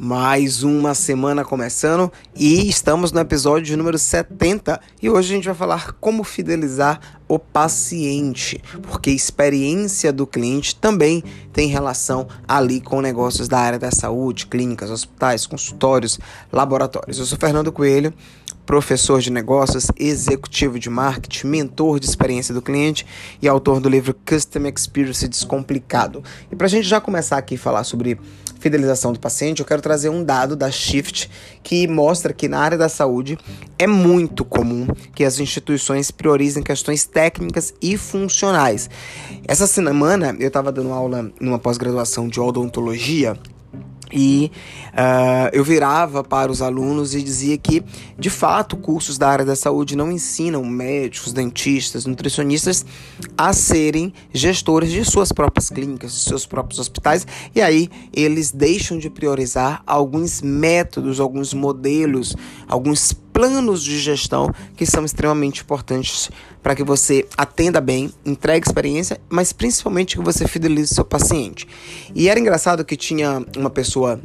Mais uma semana começando e estamos no episódio número 70 e hoje a gente vai falar como fidelizar o paciente, porque experiência do cliente também tem relação ali com negócios da área da saúde, clínicas, hospitais, consultórios, laboratórios. Eu sou Fernando Coelho, professor de negócios, executivo de marketing, mentor de experiência do cliente e autor do livro Custom Experience Descomplicado. E para a gente já começar aqui a falar sobre fidelização do paciente, eu quero trazer um dado da Shift que mostra que na área da saúde é muito comum que as instituições priorizem questões técnicas e funcionais. Essa semana eu estava dando aula numa pós-graduação de odontologia e uh, eu virava para os alunos e dizia que, de fato, cursos da área da saúde não ensinam médicos, dentistas, nutricionistas a serem gestores de suas próprias clínicas, de seus próprios hospitais, e aí eles deixam de priorizar alguns métodos, alguns modelos, alguns planos de gestão que são extremamente importantes para que você atenda bem, entregue experiência, mas principalmente que você fidelize seu paciente. E era engraçado que tinha uma pessoa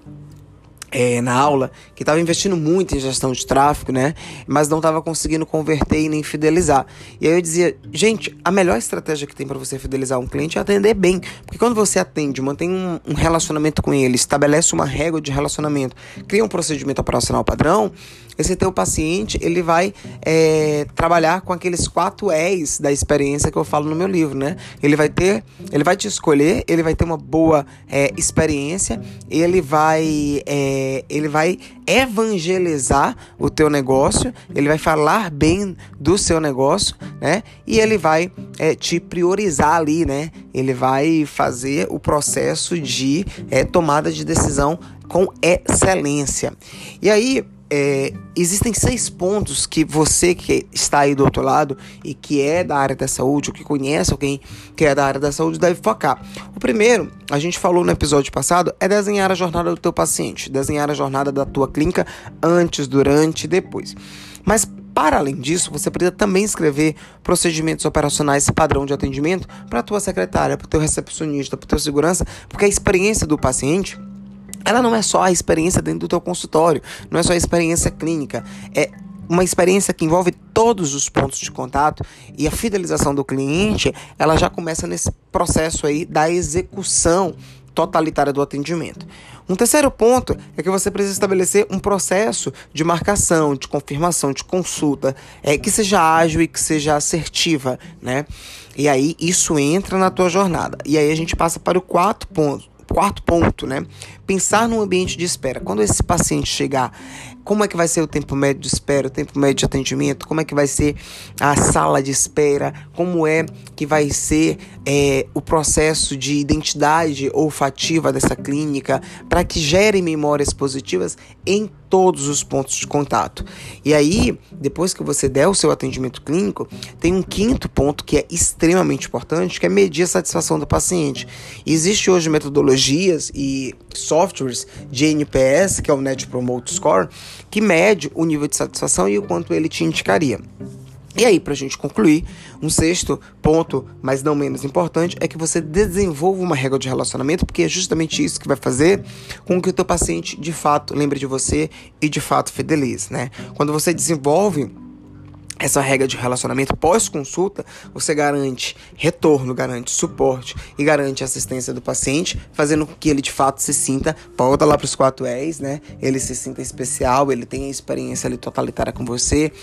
é, na aula que estava investindo muito em gestão de tráfego, né? Mas não estava conseguindo converter e nem fidelizar. E aí eu dizia, gente, a melhor estratégia que tem para você fidelizar um cliente é atender bem. Porque quando você atende, mantém um, um, relacionamento com ele, estabelece uma régua de relacionamento, cria um procedimento operacional padrão, esse teu paciente ele vai é, trabalhar com aqueles quatro E's da experiência que eu falo no meu livro, né? Ele vai ter, ele vai te escolher, ele vai ter uma boa é, experiência, ele vai é, ele vai evangelizar o teu negócio, ele vai falar bem do seu negócio, né? E ele vai é, te priorizar ali, né? Ele vai fazer o processo de é, tomada de decisão com excelência. E aí, é, existem seis pontos que você que está aí do outro lado e que é da área da saúde, ou que conhece alguém que é da área da saúde, deve focar. O primeiro, a gente falou no episódio passado, é desenhar a jornada do teu paciente, desenhar a jornada da tua clínica antes, durante e depois. Mas para além disso, você precisa também escrever procedimentos operacionais padrão de atendimento para a tua secretária, para o teu recepcionista, para o teu segurança, porque a experiência do paciente ela não é só a experiência dentro do teu consultório, não é só a experiência clínica, é uma experiência que envolve todos os pontos de contato e a fidelização do cliente, ela já começa nesse processo aí da execução totalitária do atendimento. Um terceiro ponto é que você precisa estabelecer um processo de marcação, de confirmação, de consulta, é, que seja ágil e que seja assertiva, né? E aí isso entra na tua jornada. E aí a gente passa para o quarto ponto, quarto ponto, né? Pensar no ambiente de espera. Quando esse paciente chegar, como é que vai ser o tempo médio de espera, o tempo médio de atendimento, como é que vai ser a sala de espera, como é que vai ser é, o processo de identidade olfativa dessa clínica, para que gere memórias positivas em todos os pontos de contato. E aí, depois que você der o seu atendimento clínico, tem um quinto ponto que é extremamente importante, que é medir a satisfação do paciente. Existe hoje metodologias e softwares de NPS, que é o Net Promote Score, que mede o nível de satisfação e o quanto ele te indicaria. E aí, para a gente concluir, um sexto ponto, mas não menos importante, é que você desenvolva uma regra de relacionamento, porque é justamente isso que vai fazer com que o teu paciente de fato lembre de você e de fato fidelize, né? Quando você desenvolve essa regra de relacionamento pós-consulta, você garante retorno, garante suporte e garante assistência do paciente, fazendo com que ele de fato se sinta, volta lá para os quatro E's, né? Ele se sinta especial, ele tenha experiência ali totalitária com você,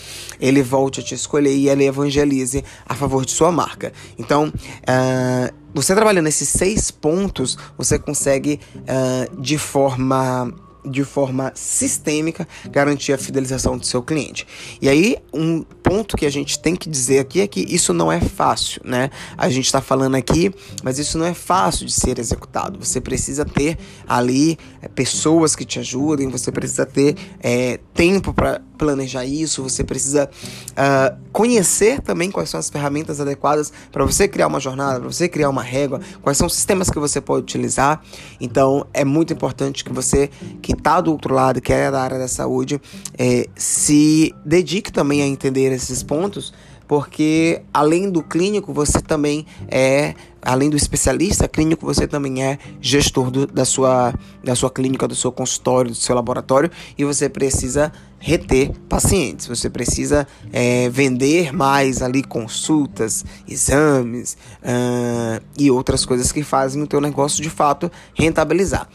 ele volte a te escolher e ele evangelize a favor de sua marca. Então, uh, você trabalhando esses seis pontos, você consegue uh, de forma de forma sistêmica garantir a fidelização do seu cliente. E aí, um ponto que a gente tem que dizer aqui é que isso não é fácil, né? A gente está falando aqui, mas isso não é fácil de ser executado. Você precisa ter ali é, pessoas que te ajudem, você precisa ter é, tempo para planejar isso, você precisa uh, conhecer também quais são as ferramentas adequadas para você criar uma jornada, para você criar uma régua, quais são os sistemas que você pode utilizar. Então, é muito importante que você que está do outro lado, que é da área da saúde, é, se dedique também a entender esses pontos porque além do clínico, você também é além do especialista clínico, você também é gestor do, da, sua, da sua clínica, do seu consultório, do seu laboratório e você precisa reter pacientes. Você precisa é, vender mais ali consultas, exames uh, e outras coisas que fazem o teu negócio de fato rentabilizar.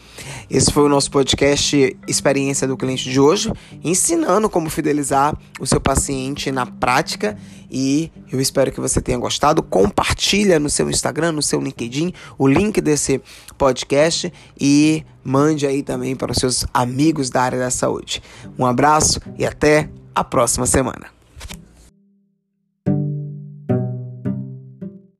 Esse foi o nosso podcast Experiência do Cliente de hoje, ensinando como fidelizar o seu paciente na prática e eu espero que você tenha gostado. Compartilha no seu Instagram, no seu LinkedIn, o link desse podcast e mande aí também para os seus amigos da área da saúde. Um abraço e até a próxima semana.